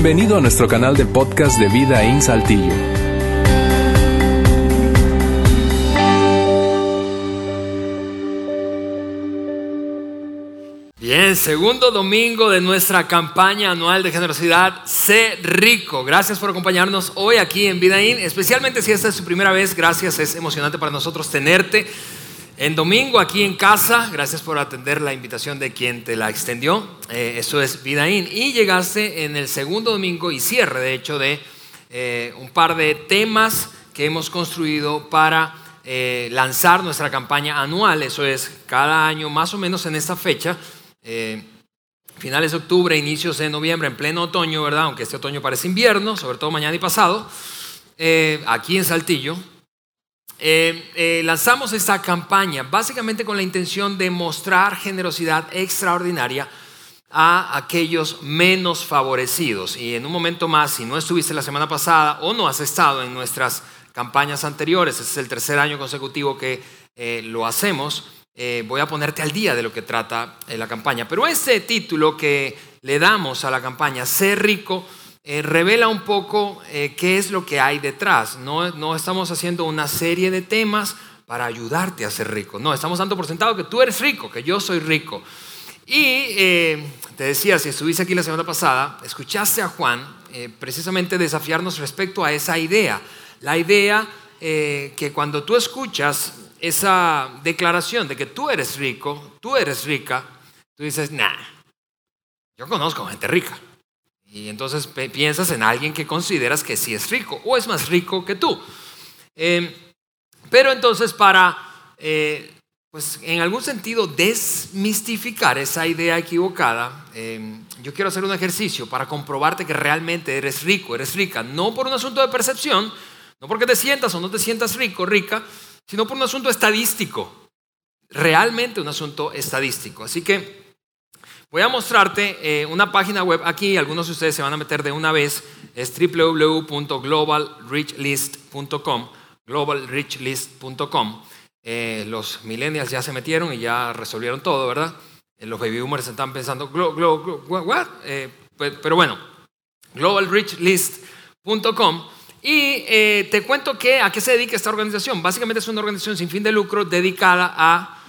Bienvenido a nuestro canal de podcast de Vida en Saltillo. Bien, segundo domingo de nuestra campaña anual de generosidad, Sé Rico. Gracias por acompañarnos hoy aquí en Vidaín, especialmente si esta es su primera vez. Gracias, es emocionante para nosotros tenerte en domingo aquí en casa. Gracias por atender la invitación de quien te la extendió. Eh, eso es Vidaín. Y llegaste en el segundo domingo y cierre, de hecho, de eh, un par de temas que hemos construido para eh, lanzar nuestra campaña anual. Eso es cada año, más o menos en esta fecha eh, finales de octubre, inicios de noviembre, en pleno otoño, ¿verdad? Aunque este otoño parece invierno, sobre todo mañana y pasado, aquí en Saltillo, eh, lanzamos esta campaña básicamente con la intención de mostrar generosidad extraordinaria a aquellos menos favorecidos. Y en un momento más, si no estuviste la semana pasada o no has estado en nuestras campañas anteriores, este es el tercer año consecutivo que lo hacemos, eh, voy a ponerte al día de lo que trata eh, la campaña. Pero este título que le damos a la campaña, Ser rico, eh, revela un poco qué es lo que hay detrás. No, estamos haciendo una serie de temas para ayudarte a ser rico. No, estamos dando por sentado que tú eres rico, que yo soy rico. Y te decía, si estuviste aquí la semana pasada, escuchaste a Juan precisamente desafiarnos respecto a esa idea. La idea que cuando tú escuchas esa declaración de que tú eres rico, tú eres rica, tú dices, nah, yo conozco gente rica. Y entonces piensas en alguien que consideras que sí es rico o es más rico que tú. Em, pero entonces para, eh, pues en algún sentido, desmistificar esa idea equivocada, em, yo quiero hacer un ejercicio para comprobarte que realmente eres rico, eres rica, no por un asunto de percepción, no porque te sientas o no te sientas rico, rica, sino por un asunto estadístico, realmente un asunto estadístico. Así que voy a mostrarte eh, una página web aquí, algunos de ustedes se van a meter de una vez, es www.globalrichlist.com, globalrichlist.com. Eh, los millennials ya se metieron y ya resolvieron todo, ¿verdad? Eh, los baby boomers están pensando, what? pero bueno, globalrichlist.com y te cuento que a qué se dedica esta organización. Básicamente es una organización sin fin de lucro dedicada a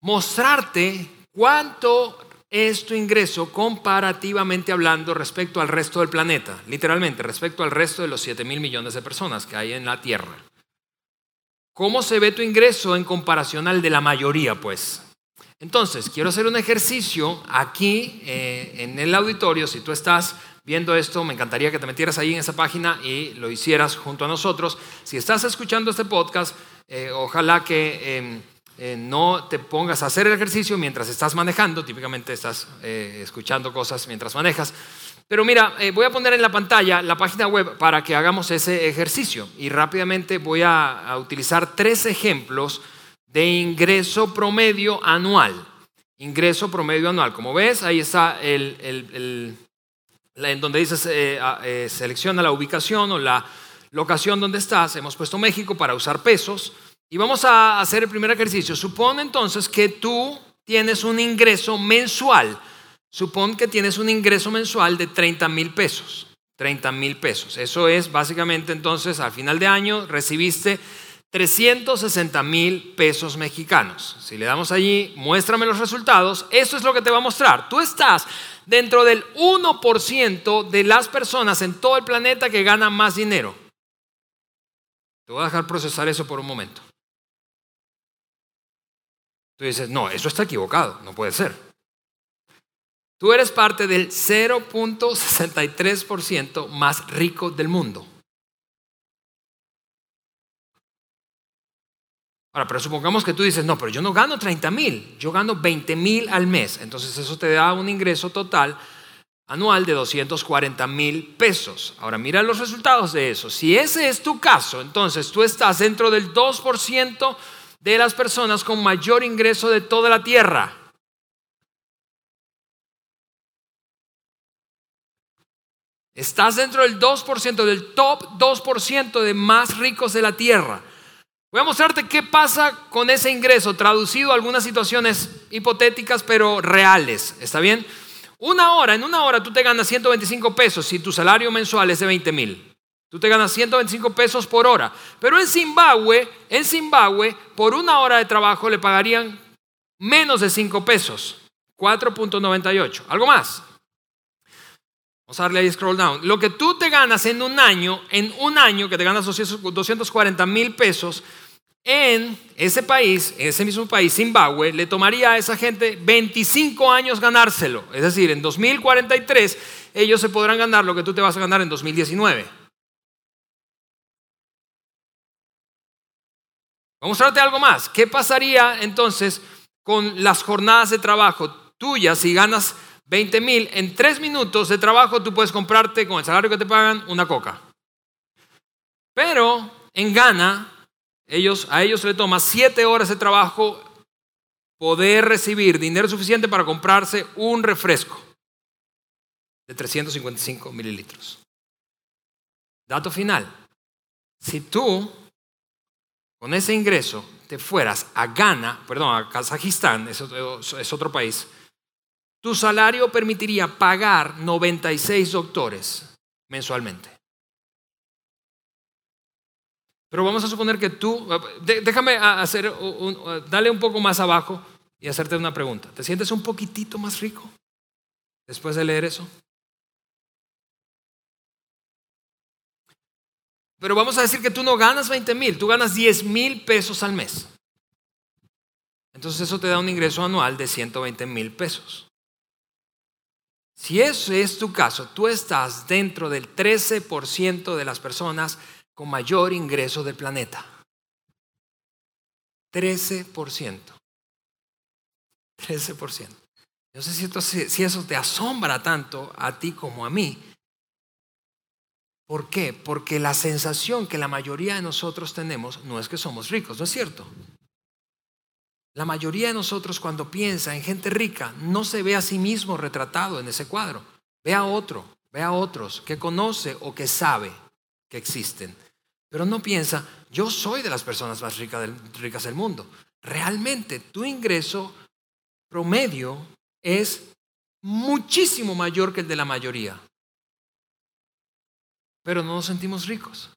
mostrarte cuánto es tu ingreso comparativamente hablando respecto al resto del planeta, literalmente respecto al resto de los 7 mil millones de personas que hay en la Tierra. ¿Cómo se ve tu ingreso en comparación al de la mayoría, pues? Entonces, quiero hacer un ejercicio aquí eh, en el auditorio, si tú estás viendo esto, me encantaría que te metieras ahí en esa página y lo hicieras junto a nosotros. Si estás escuchando este podcast, eh, ojalá que em, eh, no te pongas a hacer el ejercicio mientras estás manejando, típicamente estás eh, escuchando cosas mientras manejas. Pero mira, voy a poner en la pantalla la página web para que hagamos ese ejercicio y rápidamente voy a, utilizar tres ejemplos de ingreso promedio anual. Ingreso promedio anual. Como ves, ahí está el en donde dices eh, eh, selecciona la ubicación o la locación donde estás. Hemos puesto México para usar pesos. Y vamos a hacer el primer ejercicio. Supone entonces que tú tienes un ingreso mensual. Supón que tienes un ingreso mensual de 30 mil pesos. 30 mil pesos. Eso es básicamente entonces al final de año recibiste 360 mil pesos mexicanos. Si le damos allí, muéstrame los resultados. Eso es lo que te va a mostrar. Tú estás dentro del 1% de las personas en todo el planeta que ganan más dinero. Te voy a dejar procesar eso por un momento. Tú dices, no, eso está equivocado, no puede ser. Tú eres parte del 0.63% más rico del mundo. Ahora, pero supongamos que tú dices, no, pero yo no gano 30 mil, yo gano 20 mil al mes. Entonces eso te da un ingreso total anual de 240 mil pesos. Ahora, mira los resultados de eso. Si ese es tu caso, entonces tú estás dentro del 2% de las personas con mayor ingreso de toda la tierra. Estás dentro del 2%, del top 2% de más ricos de la tierra. Voy a mostrarte qué pasa con ese ingreso, traducido a algunas situaciones hipotéticas pero reales. ¿Está bien? Una hora, en una hora tú te ganas 125 pesos si tu salario mensual es de 20 mil. Tú te ganas 125 pesos por hora. Pero en Zimbabue, en Zimbabue, por una hora de trabajo le pagarían menos de 5 pesos. 4.98. ¿Algo más? Vamos a darle ahí scroll down. Lo que tú te ganas en un año, en un año que te ganas 240 mil pesos, en ese país, en ese mismo país, Zimbabue, le tomaría a esa gente 25 años ganárselo. Es decir, en 2043 ellos se podrán ganar lo que tú te vas a ganar en 2019. Vamos a mostrarte algo más. ¿Qué pasaría entonces con las jornadas de trabajo tuyas si ganas 20 mil? En tres minutos de trabajo tú puedes comprarte con el salario que te pagan una coca. Pero en Ghana, ellos, a ellos le toma siete horas de trabajo poder recibir dinero suficiente para comprarse un refresco de 355 mililitros. Dato final. Si tú con ese ingreso te fueras a Ghana, perdón, a Kazajistán, es otro, país, tu salario permitiría pagar 96 doctores mensualmente. Pero vamos a suponer que tú, déjame hacer, dale un poco más abajo y hacerte una pregunta. ¿Te sientes un poquitito más rico después de leer eso? Pero vamos a decir que tú no ganas 20 mil, tú ganas 10 mil pesos al mes. Entonces eso te da un ingreso anual de 120 mil pesos. Si ese es tu caso, tú estás dentro del 13% de las personas con mayor ingreso del planeta. 13%. 13%. No sé si, si eso te asombra tanto a ti como a mí, ¿Por qué? Porque la sensación que la mayoría de nosotros tenemos no es que somos ricos, ¿no es cierto? La mayoría de nosotros cuando piensa en gente rica no se ve a sí mismo retratado en ese cuadro. Ve a otro, ve a otros que conoce o que sabe que existen. Pero no piensa, yo soy de las personas más ricas del, ricas del mundo. Realmente tu ingreso promedio es muchísimo mayor que el de la mayoría pero no nos sentimos ricos.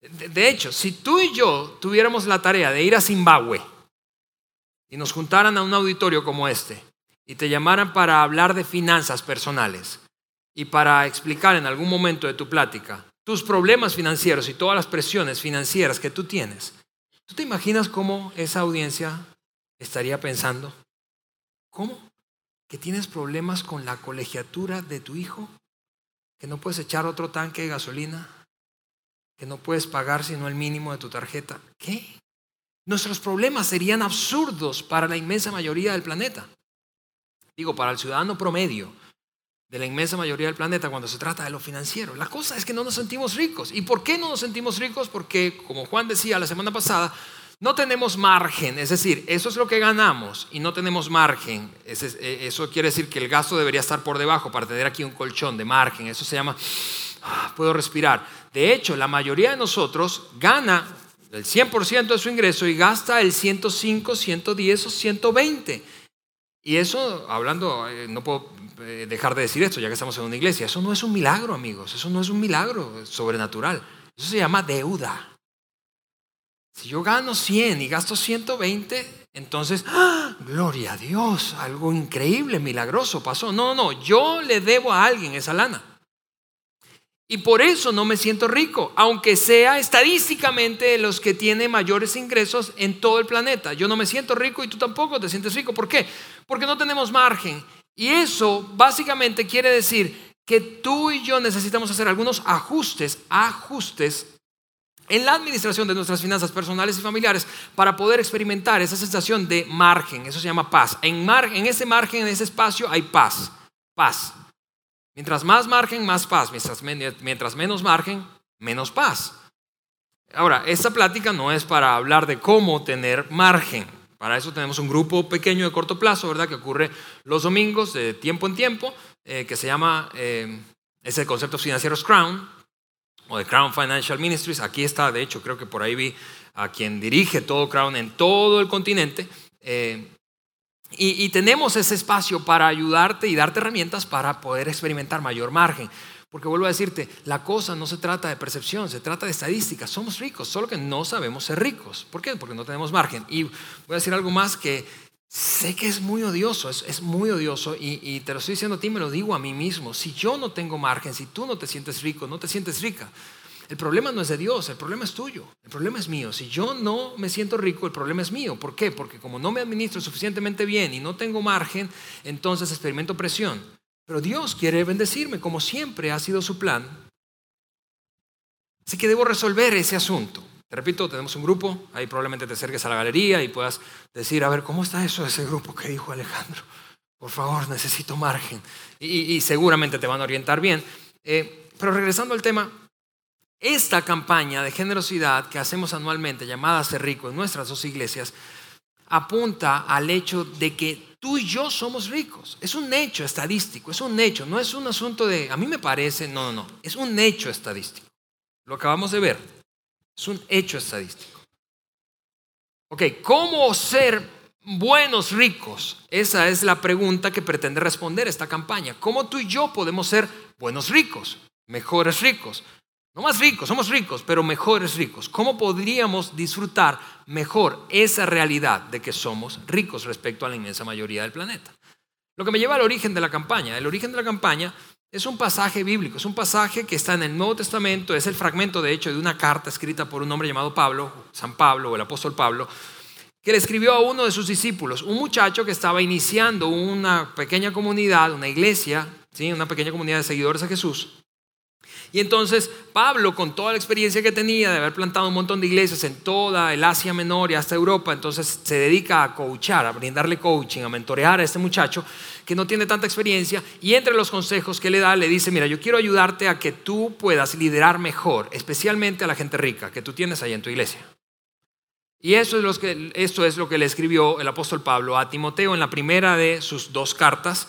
De hecho, si tú y yo tuviéramos la tarea de ir a Zimbabue y nos juntaran a un auditorio como este y te llamaran para hablar de finanzas personales y para explicar en algún momento de tu plática tus problemas financieros y todas las presiones financieras que tú tienes, ¿tú te imaginas cómo esa audiencia estaría pensando? ¿Cómo? ¿Que tienes problemas con la colegiatura de tu hijo? Que no puedes echar otro tanque de gasolina, que no puedes pagar sino el mínimo de tu tarjeta. ¿Qué? Nuestros problemas serían absurdos para la inmensa mayoría del planeta. Digo, para el ciudadano promedio de la inmensa mayoría del planeta cuando se trata de lo financiero. La cosa es que no nos sentimos ricos. ¿Y por qué no nos sentimos ricos? Porque, como Juan decía la semana pasada, no tenemos margen, es decir, eso es lo que ganamos y no tenemos margen. Eh, eso quiere decir que el gasto debería estar por debajo para tener aquí un colchón de margen. Eso se llama, ah, puedo respirar. De hecho, la mayoría de nosotros gana el 100% de su ingreso y gasta el 105, 110 o 120. Y eso, hablando, eh, no puedo eh, dejar de decir esto ya que estamos en una iglesia, eso no es un milagro, amigos, eso no es un milagro sobrenatural. Eso se llama deuda. Si yo gano 100 y gasto 120, entonces, ¡ah! gloria a Dios, algo increíble, milagroso pasó. No, no, yo le debo a alguien esa lana. Y por eso no me siento rico, aunque sea estadísticamente los que tienen mayores ingresos en todo el planeta. Yo no me siento rico y tú tampoco te sientes rico. ¿Por qué? Porque no tenemos margen. Y eso básicamente quiere decir que tú y yo necesitamos hacer algunos ajustes, ajustes en la administración de nuestras finanzas personales y familiares para poder experimentar esa sensación de margen. Eso se llama paz. En, en ese margen, en ese espacio, hay paz. Paz. Mientras más margen, más paz. Mientras, menos margen, menos paz. Ahora, esta plática no es para hablar de cómo tener margen. Para eso tenemos un grupo pequeño de corto plazo, ¿verdad? Que ocurre los domingos de tiempo en tiempo, eh, que se llama, eh, es el concepto financiero Crown, o de Crown Financial Ministries. Aquí está, de hecho, creo que por ahí vi a quien dirige todo Crown en todo el continente. Eh, Y, tenemos ese espacio para ayudarte y darte herramientas para poder experimentar mayor margen. Porque vuelvo a decirte, la cosa no se trata de percepción, se trata de estadísticas. Somos ricos, solo que no sabemos ser ricos. ¿Por qué? Porque no tenemos margen. Y voy a decir algo más que sé que es muy odioso, es, muy odioso y, y, te lo estoy diciendo a ti, me lo digo a mí mismo. Si yo no tengo margen, si tú no te sientes rico, no te sientes rica, el problema no es de Dios, el problema es tuyo, el problema es mío. Si yo no me siento rico, el problema es mío. ¿Por qué? Porque como no me administro suficientemente bien y no tengo margen, entonces experimento presión. Pero Dios quiere bendecirme, como siempre ha sido su plan. Así que debo resolver ese asunto. Repito, tenemos un grupo, ahí probablemente te acerques a la galería y puedas decir, a ver, ¿cómo está eso de ese grupo que dijo Alejandro? Por favor, necesito margen. Y, seguramente te van a orientar bien. Eh, pero regresando al tema, esta campaña de generosidad que hacemos anualmente, llamada Ser Rico, en nuestras dos iglesias, apunta al hecho de que tú y yo somos ricos. Es un hecho estadístico, es un hecho, no es un asunto de, a mí me parece, no, no, no, es un hecho estadístico. Lo acabamos de ver, es un hecho estadístico. Ok, ¿cómo ser buenos ricos? Esa es la pregunta que pretende responder esta campaña. ¿Cómo tú y yo podemos ser buenos ricos, mejores ricos? No más ricos, somos ricos, pero mejores ricos. ¿Cómo podríamos disfrutar mejor esa realidad de que somos ricos respecto a la inmensa mayoría del planeta? Lo que me lleva al origen de la campaña. El origen de la campaña es un pasaje bíblico, es un pasaje que está en el Nuevo Testamento, es el fragmento de hecho de una carta escrita por un hombre llamado Pablo, San Pablo o el apóstol Pablo, que le escribió a uno de sus discípulos, un muchacho que estaba iniciando una pequeña comunidad, una iglesia, ¿sí? una pequeña comunidad de seguidores de Jesús. Y entonces Pablo, con toda la experiencia que tenía de haber plantado un montón de iglesias en toda el Asia Menor y hasta Europa, entonces se dedica a coachar, a brindarle coaching, a mentorear a este muchacho que no tiene tanta experiencia y entre los consejos que le da le dice, mira, yo quiero ayudarte a que tú puedas liderar mejor, especialmente a la gente rica que tú tienes ahí en tu iglesia. Y eso es, lo que, esto es lo que le escribió el apóstol Pablo a Timoteo en la primera de sus dos cartas,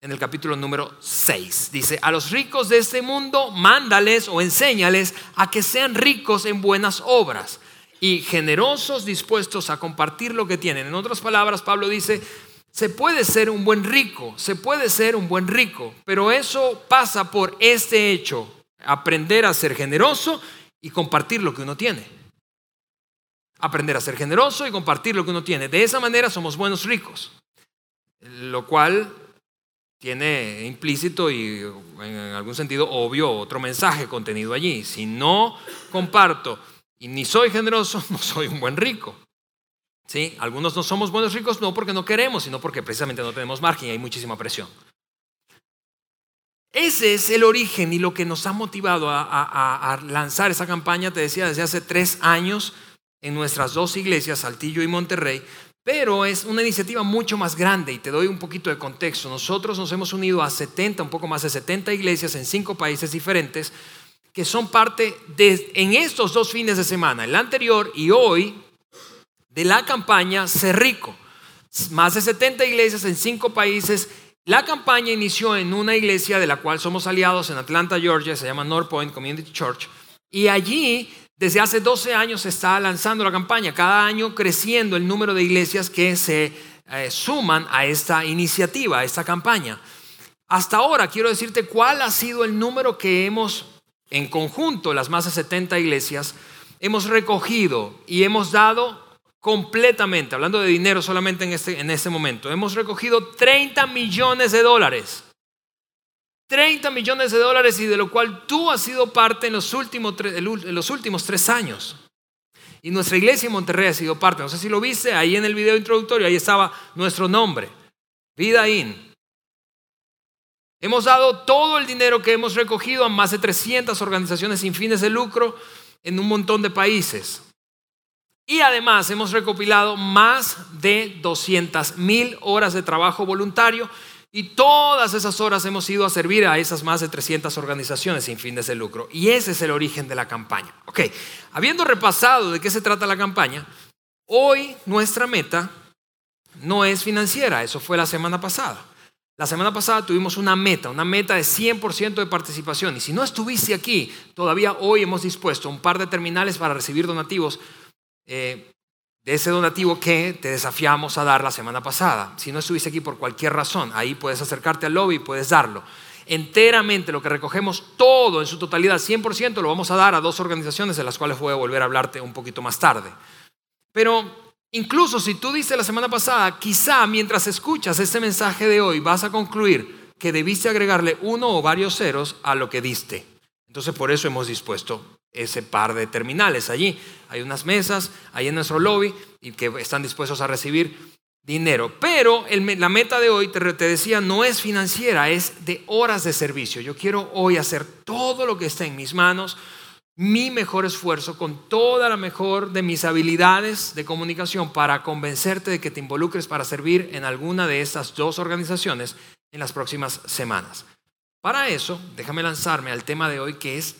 en el capítulo número 6. Dice, a los ricos de este mundo, mándales o enséñales a que sean ricos en buenas obras y generosos, dispuestos a compartir lo que tienen. En otras palabras, Pablo dice, se puede ser un buen rico, se puede ser un buen rico, pero eso pasa por este hecho, aprender a ser generoso y compartir lo que uno tiene. Aprender a ser generoso y compartir lo que uno tiene. De esa manera somos buenos ricos, lo cual tiene implícito y en algún sentido obvio otro mensaje contenido allí. Si no comparto y ni soy generoso, no soy un buen rico. ¿Sí? Algunos no somos buenos ricos no porque no queremos, sino porque precisamente no tenemos margen y hay muchísima presión. Ese es el origen y lo que nos ha motivado a, lanzar esa campaña, te decía, desde hace tres años en nuestras dos iglesias, Saltillo y Monterrey, pero es una iniciativa mucho más grande y te doy un poquito de contexto. Nosotros nos hemos unido a 70, un poco más de 70 iglesias en cinco países diferentes que son parte de, en estos dos fines de semana, el anterior y hoy, de la campaña Ser Rico. Más de 70 iglesias en cinco países. La campaña inició en una iglesia de la cual somos aliados en Atlanta, Georgia, se llama North Point Community Church. Y allí desde hace 12 años se está lanzando la campaña, cada año creciendo el número de iglesias que se eh, suman a esta iniciativa, a esta campaña. Hasta ahora quiero decirte cuál ha sido el número que hemos, en conjunto, las más de 70 iglesias, hemos recogido y hemos dado completamente, hablando de dinero solamente en este, en este momento, hemos recogido 30 millones de dólares 30 millones de dólares y de lo cual tú has sido parte en los últimos, en los últimos tres años. Y nuestra iglesia en Monterrey ha sido parte. No sé si lo viste, ahí en el video introductorio, ahí estaba nuestro nombre, Vida In. Hemos dado todo el dinero que hemos recogido a más de 300 organizaciones sin fines de lucro en un montón de países. Y además hemos recopilado más de 200 mil horas de trabajo voluntario y todas esas horas hemos ido a servir a esas más de 300 organizaciones sin fines de lucro. Y ese es el origen de la campaña. Ok, habiendo repasado de qué se trata la campaña, hoy nuestra meta no es financiera, eso fue la semana pasada. La semana pasada tuvimos una meta, una meta de 100% de participación. Y si no estuviste aquí, todavía hoy hemos dispuesto un par de terminales para recibir donativos eh, de ese donativo que te desafiamos a dar la semana pasada. Si no estuviste aquí por cualquier razón, ahí puedes acercarte al lobby y puedes darlo. Enteramente lo que recogemos, todo en su totalidad, 100%, lo vamos a dar a dos organizaciones de las cuales voy a volver a hablarte un poquito más tarde. Pero incluso si tú dices la semana pasada, quizá mientras escuchas este mensaje de hoy vas a concluir que debiste agregarle uno o varios ceros a lo que diste. Entonces por eso hemos dispuesto ese par de terminales allí. Hay unas mesas ahí en nuestro lobby y que están dispuestos a recibir dinero. Pero la meta de hoy, te, te decía, no es financiera, es de horas de servicio. Yo quiero hoy hacer todo lo que está en mis manos, mi mejor esfuerzo, con toda la mejor de mis habilidades de comunicación para convencerte de que te involucres para servir en alguna de estas dos organizaciones en las próximas semanas. Para eso, déjame lanzarme al tema de hoy que es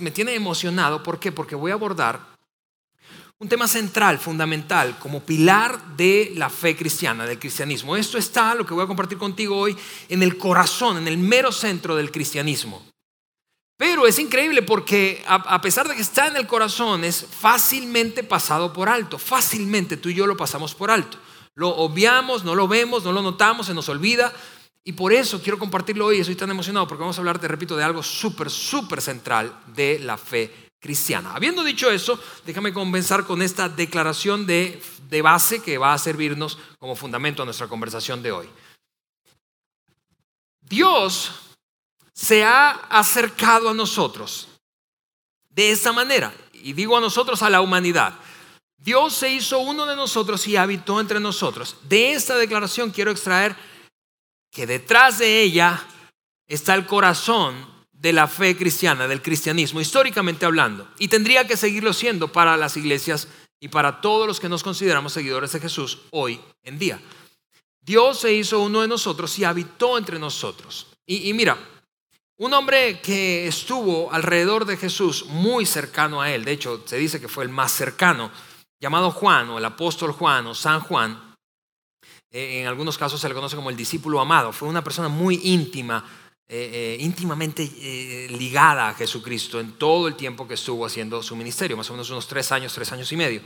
me tiene emocionado. ¿Por qué? Porque voy a abordar un tema central, fundamental, como pilar de la fe cristiana, del cristianismo. Esto está, lo que voy a compartir contigo hoy, en el corazón, en el mero centro del cristianismo. Pero es increíble porque a, pesar de que está en el corazón, es fácilmente pasado por alto. Fácilmente tú y yo lo pasamos por alto. Lo obviamos, no lo vemos, no lo notamos, se nos olvida. Y por eso quiero compartirlo hoy, estoy tan emocionado porque vamos a hablar, te repito, de algo súper, súper central de la fe cristiana. Habiendo dicho eso, déjame comenzar con esta declaración de, de base que va a servirnos como fundamento a nuestra conversación de hoy. Dios se ha acercado a nosotros de esa manera, y digo a nosotros, a la humanidad. Dios se hizo uno de nosotros y habitó entre nosotros. De esta declaración quiero extraer que detrás de ella está el corazón de la fe cristiana, del cristianismo, históricamente hablando. Y tendría que seguirlo siendo para las iglesias y para todos los que nos consideramos seguidores de Jesús hoy en día. Dios se hizo uno de nosotros y habitó entre nosotros. Y, mira, un hombre que estuvo alrededor de Jesús, muy cercano a él, de hecho se dice que fue el más cercano, llamado Juan o el apóstol Juan o San Juan, en algunos casos se le conoce como el discípulo amado, fue una persona muy íntima, eh, eh, íntimamente ligada a Jesucristo en todo el tiempo que estuvo haciendo su ministerio, más o menos unos tres años, tres años y medio.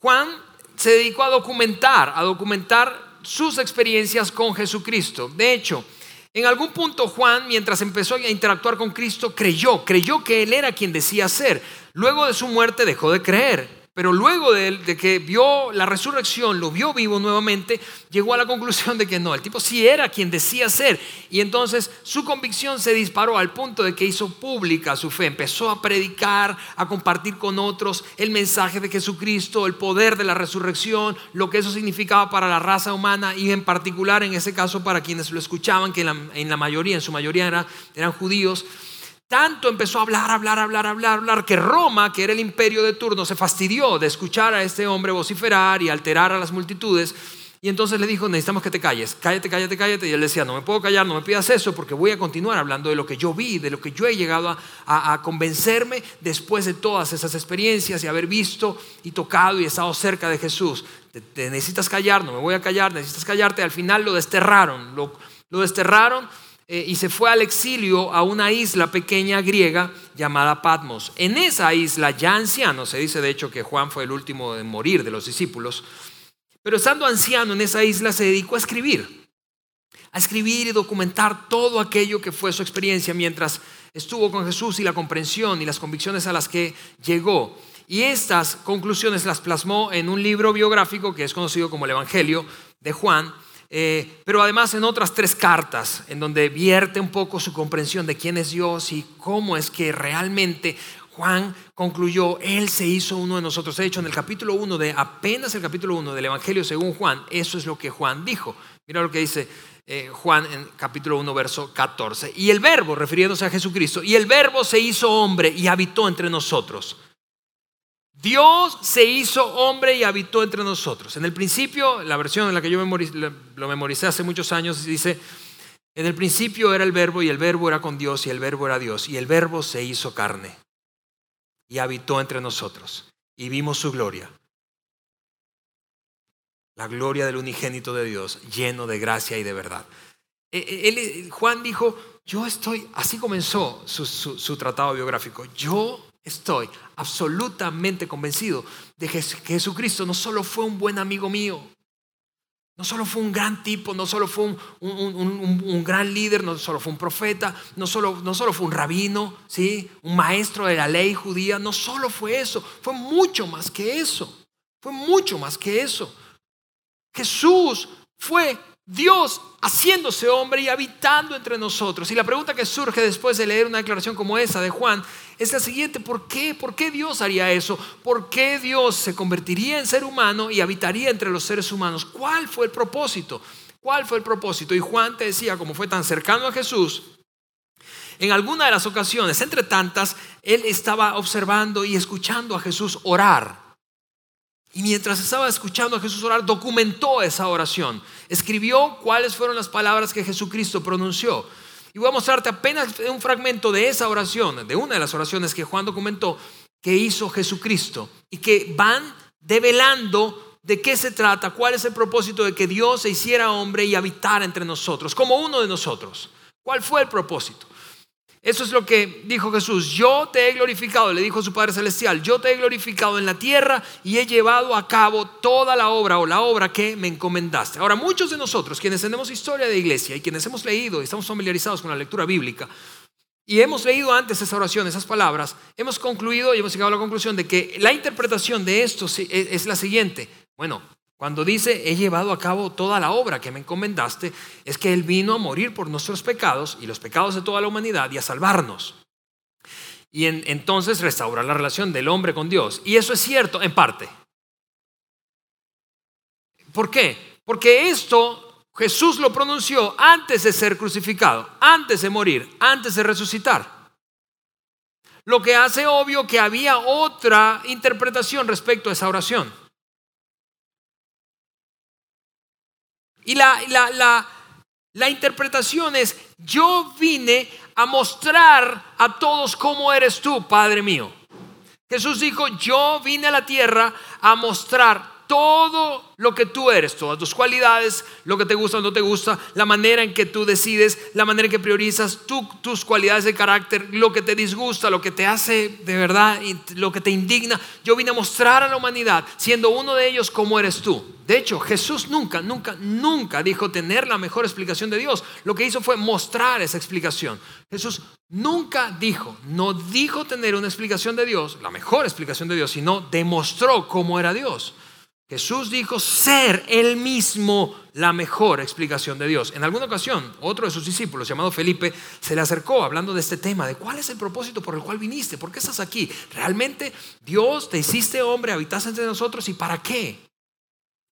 Juan se dedicó a documentar, a documentar sus experiencias con Jesucristo. De hecho, en algún punto Juan, mientras empezó a interactuar con Cristo, creyó, creyó que Él era quien decía ser. Luego de su muerte dejó de creer. Pero luego de, que vio la resurrección, lo vio vivo nuevamente, llegó a la conclusión de que no, el tipo sí era quien decía ser. Y entonces su convicción se disparó al punto de que hizo pública su fe. Empezó a predicar, a compartir con otros el mensaje de Jesucristo, el poder de la resurrección, lo que eso significaba para la raza humana y en particular en ese caso para quienes lo escuchaban, que en la, mayoría, en su mayoría eran judíos. Tanto empezó a hablar, hablar, hablar, hablar, hablar, que Roma, que era el imperio de turno, se fastidió de escuchar a este hombre vociferar y alterar a las multitudes. Y entonces le dijo, necesitamos que te calles, cállate, cállate, cállate. Y él decía, no me puedo callar, no me pidas eso, porque voy a continuar hablando de lo que yo vi, de lo que yo he llegado a, convencerme después de todas esas experiencias y haber visto y tocado y estado cerca de Jesús. Te, necesitas callar, no me voy a callar, necesitas callarte. Al final lo desterraron, lo, lo desterraron eh, y se fue al exilio a una isla pequeña griega llamada Patmos. En esa isla, ya anciano, se dice de hecho que Juan fue el último en morir de los discípulos, pero estando anciano en esa isla se dedicó a escribir, a escribir y documentar todo aquello que fue su experiencia mientras estuvo con Jesús y la comprensión y las convicciones a las que llegó. Y estas conclusiones las plasmó en un libro biográfico que es conocido como el Evangelio de Juan, eh, pero además en otras tres cartas, en donde vierte un poco su comprensión de quién es Dios y cómo es que realmente Juan concluyó, Él se hizo uno de nosotros. De hecho, en el capítulo 1 de apenas el capítulo 1 del Evangelio según Juan, eso es lo que Juan dijo. Mira lo que dice eh, Juan en capítulo 1, verso 14. Y el verbo, refiriéndose a Jesucristo, y el verbo se hizo hombre y habitó entre nosotros. Dios se hizo hombre y habitó entre nosotros. En el principio, la versión en la que yo lo memoricé hace muchos años dice, en el principio era el verbo y el verbo era con Dios y el verbo era Dios y el verbo se hizo carne y habitó entre nosotros y vimos su gloria. La gloria del unigénito de Dios, lleno de gracia y de verdad. E, e, Juan dijo, yo estoy, así comenzó su tratado biográfico, yo estoy absolutamente convencido de que Jesucristo no solo fue un buen amigo mío, no solo fue un gran tipo, no solo fue un, gran líder, no solo fue un profeta, no solo, no solo fue un rabino, ¿sí? un maestro de la ley judía, no solo fue eso, fue mucho más que eso, fue mucho más que eso. Jesús fue Dios haciéndose hombre y habitando entre nosotros. Y la pregunta que surge después de leer una declaración como esa de Juan es la siguiente, ¿por qué? ¿Por qué Dios haría eso? ¿Por qué Dios se convertiría en ser humano y habitaría entre los seres humanos? ¿Cuál fue el propósito? ¿Cuál fue el propósito? Y Juan te decía, como fue tan cercano a Jesús, en alguna de las ocasiones, entre tantas, él estaba observando y escuchando a Jesús orar. Y mientras estaba escuchando a Jesús orar, documentó esa oración. Escribió cuáles fueron las palabras que Jesucristo pronunció. Y voy a mostrarte apenas un fragmento de esa oración, de una de las oraciones que Juan documentó, que hizo Jesucristo. Y que van develando de qué se trata, cuál es el propósito de que Dios se hiciera hombre y habitara entre nosotros, como uno de nosotros. ¿Cuál fue el propósito? Eso es lo que dijo Jesús. Yo te he glorificado, le dijo su Padre Celestial, yo te he glorificado en la tierra y he llevado a cabo toda la obra o la obra que me encomendaste. Ahora, muchos de nosotros, quienes tenemos historia de iglesia y quienes hemos leído y estamos familiarizados con la lectura bíblica, y hemos leído antes esa oración, esas palabras, hemos concluido y hemos llegado a la conclusión de que la interpretación de esto es la siguiente. Bueno, cuando dice, he llevado a cabo toda la obra que me encomendaste, es que Él vino a morir por nuestros pecados y los pecados de toda la humanidad y a salvarnos. Y entonces restaurar la relación del hombre con Dios. Y eso es cierto en parte. ¿Por qué? Porque esto Jesús lo pronunció antes de ser crucificado, antes de morir, antes de resucitar. Lo que hace obvio que había otra interpretación respecto a esa oración. Y la, la, la, interpretación es, yo vine a mostrar a todos cómo eres tú, Padre mío. Jesús dijo, yo vine a la tierra a mostrar todo lo que tú eres, todas tus cualidades, lo que te gusta o no te gusta, la manera en que tú decides, la manera en que priorizas tus cualidades de carácter, lo que te disgusta, lo que te hace de verdad, lo que te indigna. Yo vine a mostrar a la humanidad, siendo uno de ellos como eres tú. De hecho, Jesús nunca, nunca, nunca dijo tener la mejor explicación de Dios. Lo que hizo fue mostrar esa explicación. Jesús nunca dijo, no dijo tener una explicación de Dios, la mejor explicación de Dios, sino demostró cómo era Dios. Jesús dijo ser él mismo la mejor explicación de Dios. En alguna ocasión, otro de sus discípulos, llamado Felipe, se le acercó hablando de este tema, de cuál es el propósito por el cual viniste, por qué estás aquí. ¿Realmente Dios te hiciste hombre, habitaste entre nosotros y para qué?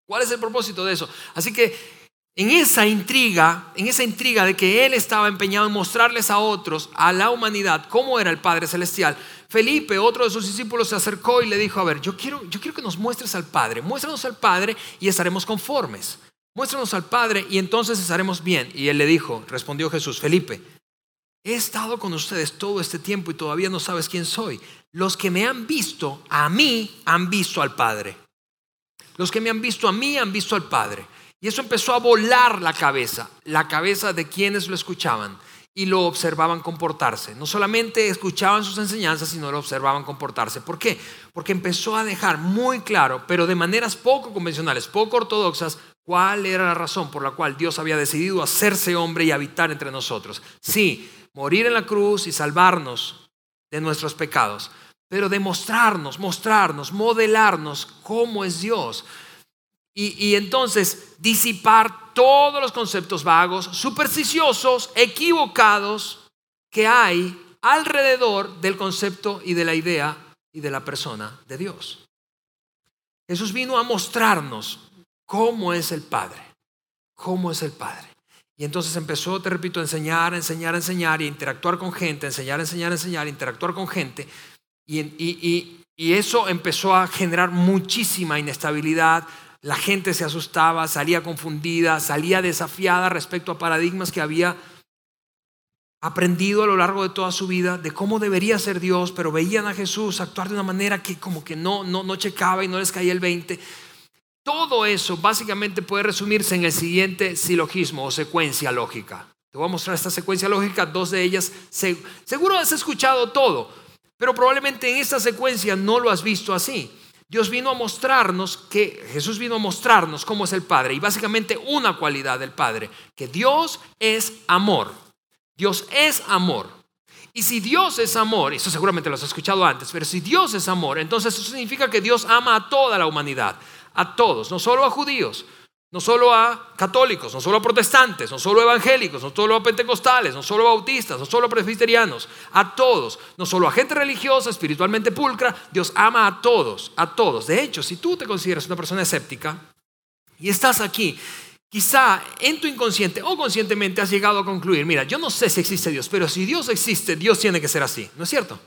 ¿Cuál es el propósito de eso? Así que en esa intriga, en esa intriga de que él estaba empeñado en mostrarles a otros, a la humanidad, cómo era el Padre Celestial, Felipe, otro de sus discípulos, se acercó y le dijo, a ver, yo quiero, yo quiero que nos muestres al Padre, muéstranos al Padre y estaremos conformes. Muéstranos al Padre y entonces estaremos bien. Y él le dijo, respondió Jesús, Felipe, he estado con ustedes todo este tiempo y todavía no sabes quién soy. Los que me han visto, a mí han visto al Padre. Los que me han visto a mí han visto al Padre. Y eso empezó a volar la cabeza, la cabeza de quienes lo escuchaban y lo observaban comportarse. No solamente escuchaban sus enseñanzas, sino lo observaban comportarse. ¿Por qué? Porque empezó a dejar muy claro, pero de maneras poco convencionales, poco ortodoxas, cuál era la razón por la cual Dios había decidido hacerse hombre y habitar entre nosotros. Sí, morir en la cruz y salvarnos de nuestros pecados, pero demostrarnos, mostrarnos, modelarnos cómo es Dios. Y, entonces disipar todos los conceptos vagos, supersticiosos, equivocados que hay alrededor del concepto y de la idea y de la persona de Dios. Jesús vino a mostrarnos cómo es el Padre, cómo es el Padre. Y entonces empezó, te repito, a enseñar, a enseñar, a enseñar y interactuar con gente, enseñar, enseñar, enseñar, interactuar con gente. y eso empezó a generar muchísima inestabilidad, la gente se asustaba, salía confundida, salía desafiada respecto a paradigmas que había aprendido a lo largo de toda su vida de cómo debería ser Dios, pero veían a Jesús actuar de una manera que como que no, no, no checaba y no les caía el 20. Todo eso básicamente puede resumirse en el siguiente silogismo o secuencia lógica. Te voy a mostrar esta secuencia lógica, dos de ellas. Seguro has escuchado todo, Pero probablemente en esta secuencia no lo has visto así. Dios vino a mostrarnos que Jesús vino a mostrarnos cómo es el Padre y básicamente una cualidad del Padre, que Dios es amor. Dios es amor. Y si Dios es amor, eso seguramente lo has escuchado antes, pero si Dios es amor, entonces eso significa que Dios ama a toda la humanidad, a todos, no solo a judíos, no solo a católicos, no solo a protestantes, no solo a evangélicos, no solo a pentecostales, no solo a bautistas, no solo a presbiterianos, a todos, no solo a gente religiosa, espiritualmente pulcra, Dios ama a todos, a todos. De hecho, si tú te consideras una persona escéptica y estás aquí, quizá en tu inconsciente o conscientemente has llegado a concluir, mira, yo no sé si existe Dios, pero si Dios existe, Dios tiene que ser así, ¿no es cierto?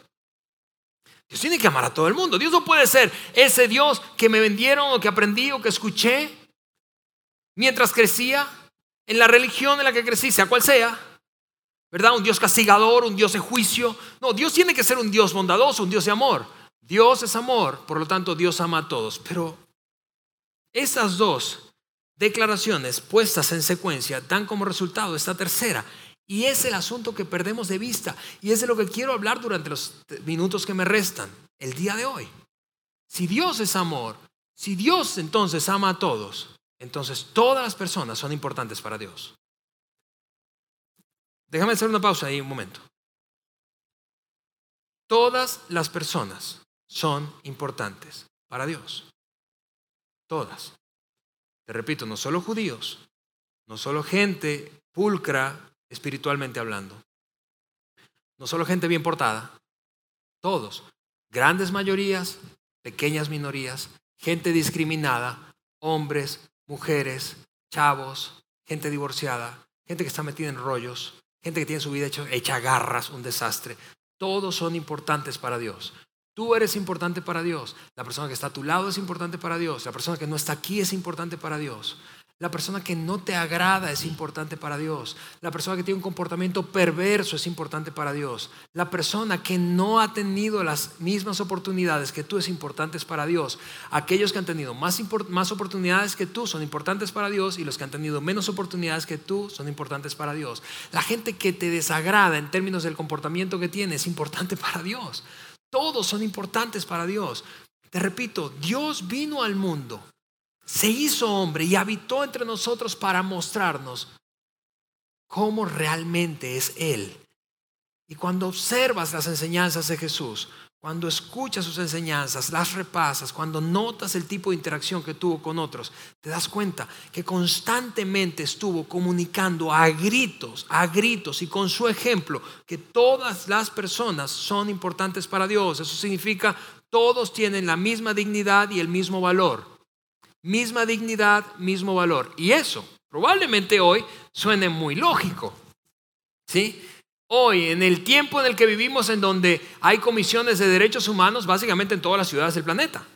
Dios tiene que amar a todo el mundo. Dios no puede ser ese Dios que me vendieron o que aprendí o que escuché mientras crecía en la religión en la que crecí, sea cual sea, ¿verdad? Un Dios castigador, un Dios de juicio. No, Dios tiene que ser un Dios bondadoso, un Dios de amor. Dios es amor, por lo tanto Dios ama a todos. Pero esas dos declaraciones puestas en secuencia dan como resultado esta tercera. Y es el asunto que perdemos de vista. Y es de lo que quiero hablar durante los minutos que me restan, el día de hoy. Si Dios es amor, si Dios entonces ama a todos, entonces todas las personas son importantes para Dios. Déjame hacer una pausa ahí un momento. Todas las personas son importantes para Dios. Todas. Te repito, no solo judíos, no solo gente pulcra espiritualmente hablando, no solo gente bien portada, todos, grandes mayorías, pequeñas minorías, gente discriminada, hombres, mujeres, chavos, gente divorciada, gente que está metida en rollos, gente que tiene su vida hecha, hecha garras, un desastre. Todos son importantes para Dios. Tú eres importante para Dios. La persona que está a tu lado es importante para Dios. La persona que no está aquí es importante para Dios. La persona que no te agrada es importante para Dios. La persona que tiene un comportamiento perverso es importante para Dios. La persona que no ha tenido las mismas oportunidades que tú es importante para Dios. Aquellos que han tenido más, más oportunidades que tú son importantes para Dios y los que han tenido menos oportunidades que tú son importantes para Dios. La gente que te desagrada en términos del comportamiento que tiene es importante para Dios. Todos son importantes para Dios. Te repito, Dios vino al mundo se hizo hombre y habitó entre nosotros para mostrarnos cómo realmente es Él. Y cuando observas las enseñanzas de Jesús, cuando escuchas sus enseñanzas, las repasas, cuando notas el tipo de interacción que tuvo con otros, te das cuenta que constantemente estuvo comunicando a gritos, a gritos y con su ejemplo que todas las personas son importantes para Dios. Eso significa todos tienen la misma dignidad y el mismo valor misma dignidad, mismo valor. Y eso probablemente hoy suene muy lógico. ¿Sí? Hoy, en el tiempo en el que vivimos, en donde hay comisiones de derechos humanos, básicamente en todas las ciudades del planeta.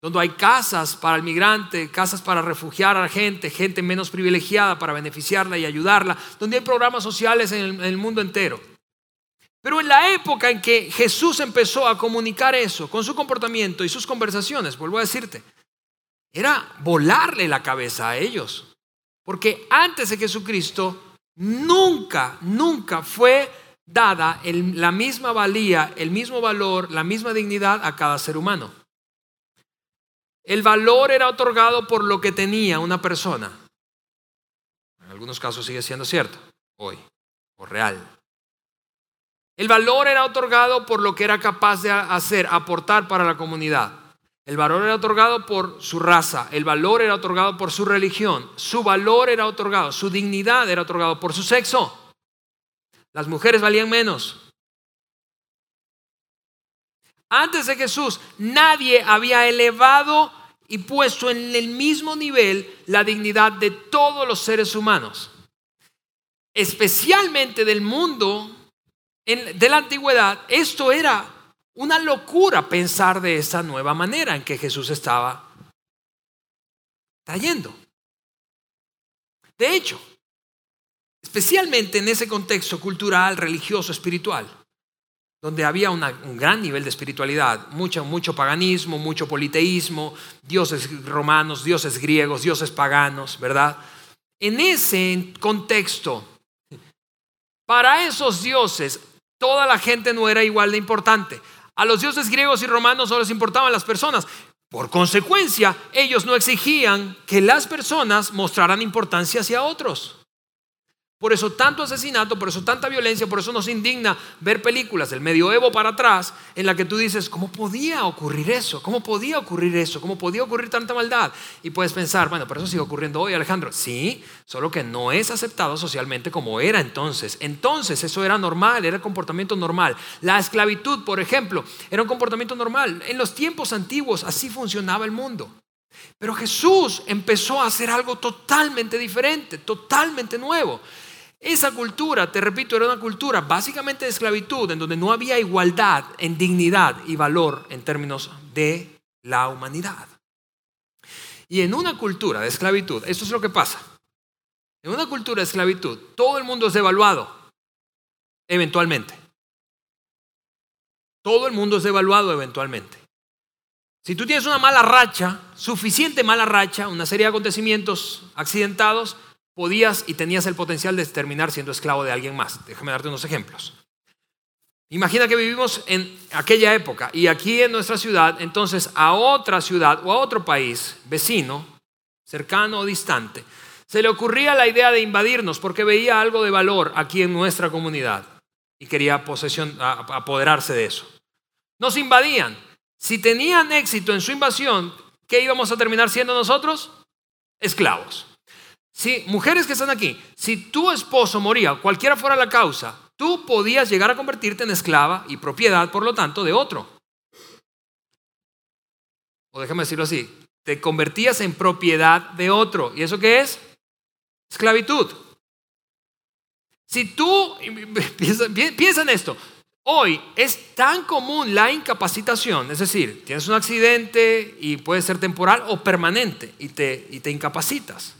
Donde hay casas para el migrante, casas para refugiar a la gente, gente menos privilegiada para beneficiarla y ayudarla, donde hay programas sociales en el, en el mundo entero. Pero en la época en que Jesús empezó a comunicar eso con su comportamiento y sus conversaciones, vuelvo a decirte, era volarle la cabeza a ellos. Porque antes de Jesucristo nunca, nunca fue dada la misma valía, el mismo valor, la misma dignidad a cada ser humano. El valor era otorgado por lo que tenía una persona. En algunos casos sigue siendo cierto, hoy, o real. El valor era otorgado por lo que era capaz de hacer, aportar para la comunidad. El valor era otorgado por su raza, el valor era otorgado por su religión, su valor era otorgado, su dignidad era otorgado por su sexo. Las mujeres valían menos. Antes de Jesús, nadie había elevado y puesto en el mismo nivel la dignidad de todos los seres humanos, especialmente del mundo de la antigüedad, esto era una locura pensar de esa nueva manera en que Jesús estaba trayendo. De hecho, especialmente en ese contexto cultural, religioso, espiritual, donde había un gran nivel de espiritualidad, mucho, mucho paganismo, mucho politeísmo, dioses romanos, dioses griegos, dioses paganos, ¿verdad? En ese contexto, para esos dioses toda la gente no era igual de importante. A los dioses griegos y romanos no les importaban las personas. Por consecuencia, ellos no exigían que las personas mostraran importancia hacia otros. Por eso tanto asesinato, por eso tanta violencia, por eso nos indigna ver películas del medioevo para atrás en la que tú dices, ¿cómo podía ocurrir eso? ¿Cómo podía ocurrir eso? ¿Cómo podía ocurrir tanta maldad? Y puedes pensar, bueno, pero eso sigue ocurriendo hoy, Alejandro. Sí, solo que no es aceptado socialmente como era entonces. Entonces eso era normal, era comportamiento normal. La esclavitud, por ejemplo, era un comportamiento normal. En los tiempos antiguos así funcionaba el mundo. Pero Jesús empezó a hacer algo totalmente diferente, totalmente nuevo. Esa cultura, te repito, era una cultura básicamente de esclavitud, en donde no había igualdad en dignidad y valor en términos de la humanidad. Y en una cultura de esclavitud, esto es lo que pasa. En una cultura de esclavitud, todo el mundo es devaluado, eventualmente. Todo el mundo es devaluado eventualmente. Si tú tienes una mala racha, suficiente mala racha, una serie de acontecimientos accidentados, podías y tenías el potencial de terminar siendo esclavo de alguien más. Déjame darte unos ejemplos. Imagina que vivimos en aquella época y aquí en nuestra ciudad, entonces a otra ciudad o a otro país vecino, cercano o distante, se le ocurría la idea de invadirnos porque veía algo de valor aquí en nuestra comunidad y quería posesión, apoderarse de eso. Nos invadían. Si tenían éxito en su invasión, ¿qué íbamos a terminar siendo nosotros? Esclavos. Si, mujeres que están aquí, si tu esposo moría, cualquiera fuera la causa, tú podías llegar a convertirte en esclava y propiedad, por lo tanto, de otro. O déjame decirlo así, te convertías en propiedad de otro. ¿Y eso qué es? Esclavitud. Si tú, piensa, en esto, hoy es tan común la incapacitación, es decir, tienes un accidente y puede ser temporal o permanente y te, y te incapacitas.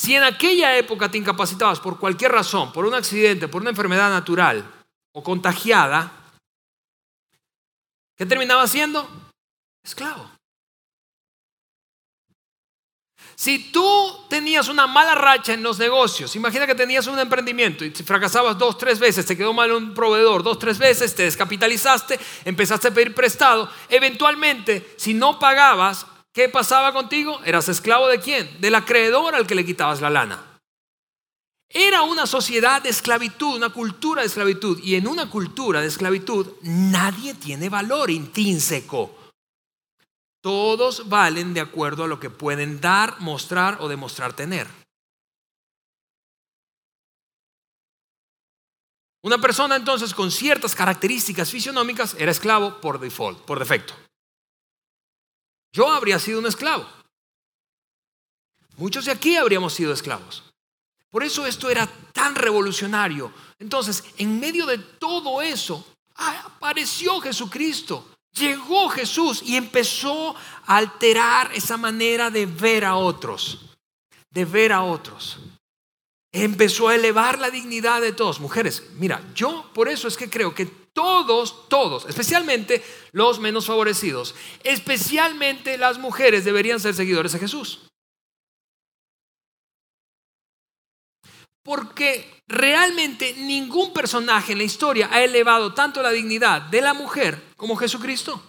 Si en aquella época te incapacitabas por cualquier razón, por un accidente, por una enfermedad natural o contagiada, ¿qué terminaba siendo? Esclavo. Si tú tenías una mala racha en los negocios, imagina que tenías un emprendimiento y fracasabas dos, tres veces, te quedó mal un proveedor dos, tres veces, te descapitalizaste, empezaste a pedir prestado, eventualmente, si no pagabas, ¿Qué pasaba contigo? ¿Eras esclavo de quién? Del acreedor al que le quitabas la lana. Era una sociedad de esclavitud, una cultura de esclavitud. Y en una cultura de esclavitud nadie tiene valor intrínseco. Todos valen de acuerdo a lo que pueden dar, mostrar o demostrar tener. Una persona entonces con ciertas características fisionómicas era esclavo por default, por defecto. Yo habría sido un esclavo. Muchos de aquí habríamos sido esclavos. Por eso esto era tan revolucionario. Entonces, en medio de todo eso, apareció Jesucristo. Llegó Jesús y empezó a alterar esa manera de ver a otros. De ver a otros. Empezó a elevar la dignidad de todos. Mujeres, mira, yo por eso es que creo que todos, todos, especialmente los menos favorecidos, especialmente las mujeres deberían ser seguidores de Jesús. Porque realmente ningún personaje en la historia ha elevado tanto la dignidad de la mujer como Jesucristo.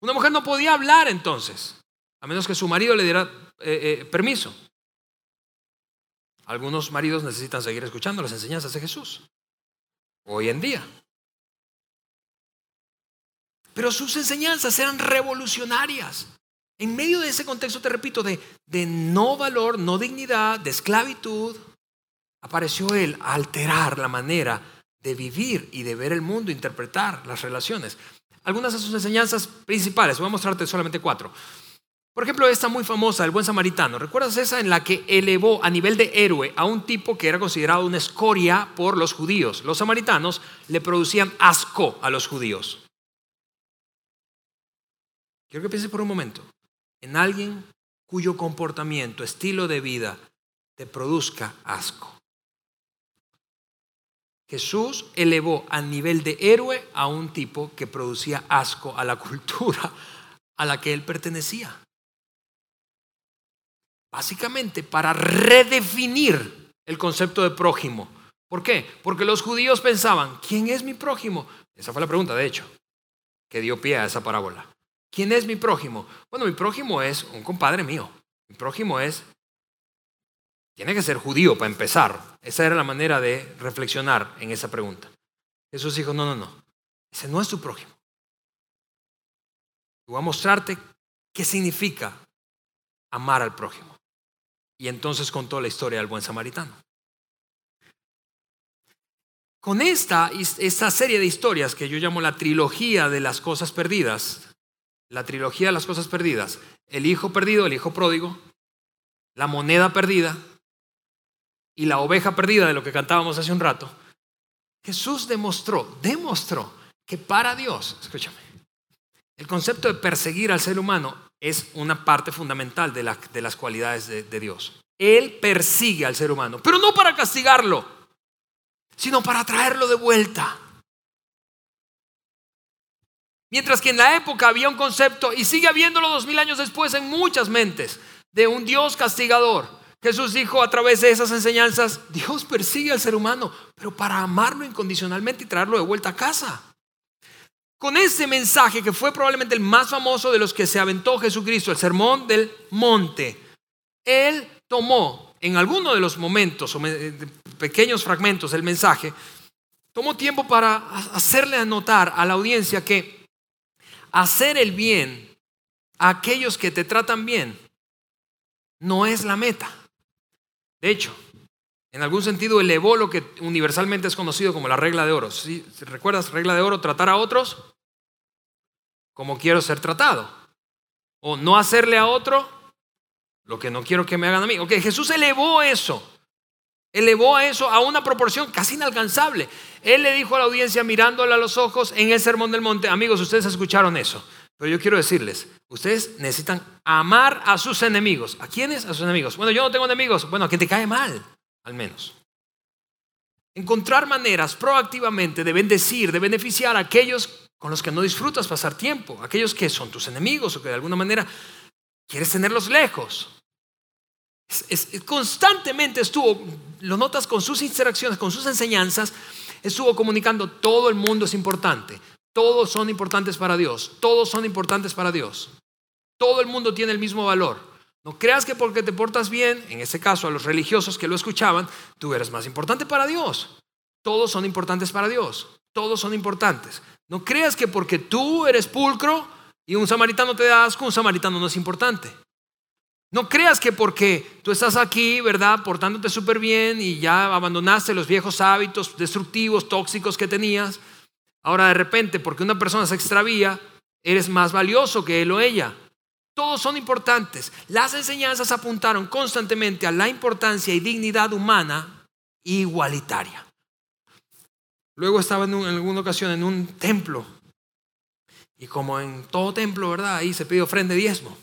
Una mujer no podía hablar entonces, a menos que su marido le diera eh, eh, permiso. Algunos maridos necesitan seguir escuchando las enseñanzas de Jesús hoy en día. Pero sus enseñanzas eran revolucionarias. En medio de ese contexto, te repito, de, de no valor, no dignidad, de esclavitud, apareció él a alterar la manera de vivir y de ver el mundo, interpretar las relaciones. Algunas de sus enseñanzas principales, voy a mostrarte solamente cuatro. Por ejemplo, esta muy famosa, el buen samaritano. ¿Recuerdas esa en la que elevó a nivel de héroe a un tipo que era considerado una escoria por los judíos? Los samaritanos le producían asco a los judíos. Quiero que pienses por un momento en alguien cuyo comportamiento, estilo de vida te produzca asco. Jesús elevó a nivel de héroe a un tipo que producía asco a la cultura a la que él pertenecía básicamente para redefinir el concepto de prójimo, ¿Por qué? Porque los judíos pensaban, ¿quién es mi prójimo? Esa fue la pregunta, de hecho, que dio pie a esa parábola. ¿Quién es mi prójimo? Bueno, mi prójimo es un compadre mío. Mi prójimo es... Tiene que ser judío para empezar. Esa era la manera de reflexionar en esa pregunta. Jesús dijo, no, no, no. Ese no es tu prójimo. Voy a mostrarte qué significa amar al prójimo. Y entonces contó la historia del buen samaritano. Con esta, esta serie de historias que yo llamo la trilogía de las cosas perdidas, la trilogía de las cosas perdidas, el hijo perdido, el hijo pródigo, la moneda perdida y la oveja perdida de lo que cantábamos hace un rato, Jesús demostró, demostró que para Dios, escúchame, el concepto de perseguir al ser humano es una parte fundamental de, las cualidades de Dios. Él persigue al ser humano, pero no para castigarlo sino para traerlo de vuelta. Mientras que en la época había un concepto, y sigue habiéndolo dos mil años después en muchas mentes, de un Dios castigador. Jesús dijo a través de esas enseñanzas, Dios persigue al ser humano, pero para amarlo incondicionalmente y traerlo de vuelta a casa. Con ese mensaje que fue probablemente el más famoso de los que se aventó Jesucristo, el sermón del monte, Él tomó en alguno de los momentos, o pequeños fragmentos del mensaje, tomó tiempo para hacerle anotar a la audiencia que hacer el bien a aquellos que te tratan bien no es la meta. De hecho, en algún sentido elevó lo que universalmente es conocido como la regla de oro. ¿Sí? ¿Recuerdas regla de oro? Tratar a otros como quiero ser tratado. O no hacerle a otro lo que no quiero que me hagan a mí. Ok, Jesús elevó eso. Elevó a eso a una proporción casi inalcanzable. Él le dijo a la audiencia mirándole a los ojos en el Sermón del Monte, amigos, ustedes escucharon eso. Pero yo quiero decirles, ustedes necesitan amar a sus enemigos. ¿A quiénes? A sus enemigos. Bueno, yo no tengo enemigos. Bueno, a quien te cae mal, al menos. Encontrar maneras proactivamente de bendecir, de beneficiar a aquellos con los que no disfrutas pasar tiempo, aquellos que son tus enemigos o que de alguna manera Quieres tenerlos lejos. constantemente estuvo, lo notas con sus interacciones, con sus enseñanzas, estuvo comunicando, todo el mundo es importante, todos son importantes para Dios, todos son importantes para Dios, todo el mundo tiene el mismo valor. No creas que porque te portas bien, en ese caso a los religiosos que lo escuchaban, tú eres más importante para Dios. Todos son importantes para Dios, todos son importantes. No creas que porque tú eres pulcro, y un samaritano te da asco, un samaritano no es importante. No creas que porque tú estás aquí, ¿verdad? Portándote súper bien y ya abandonaste los viejos hábitos destructivos, tóxicos que tenías, ahora de repente, porque una persona se extravía, eres más valioso que él o ella. Todos son importantes. Las enseñanzas apuntaron constantemente a la importancia y dignidad humana igualitaria. Luego estaba en, alguna ocasión en un templo y como en todo templo, ¿verdad? Ahí se pide ofrenda de diezmo.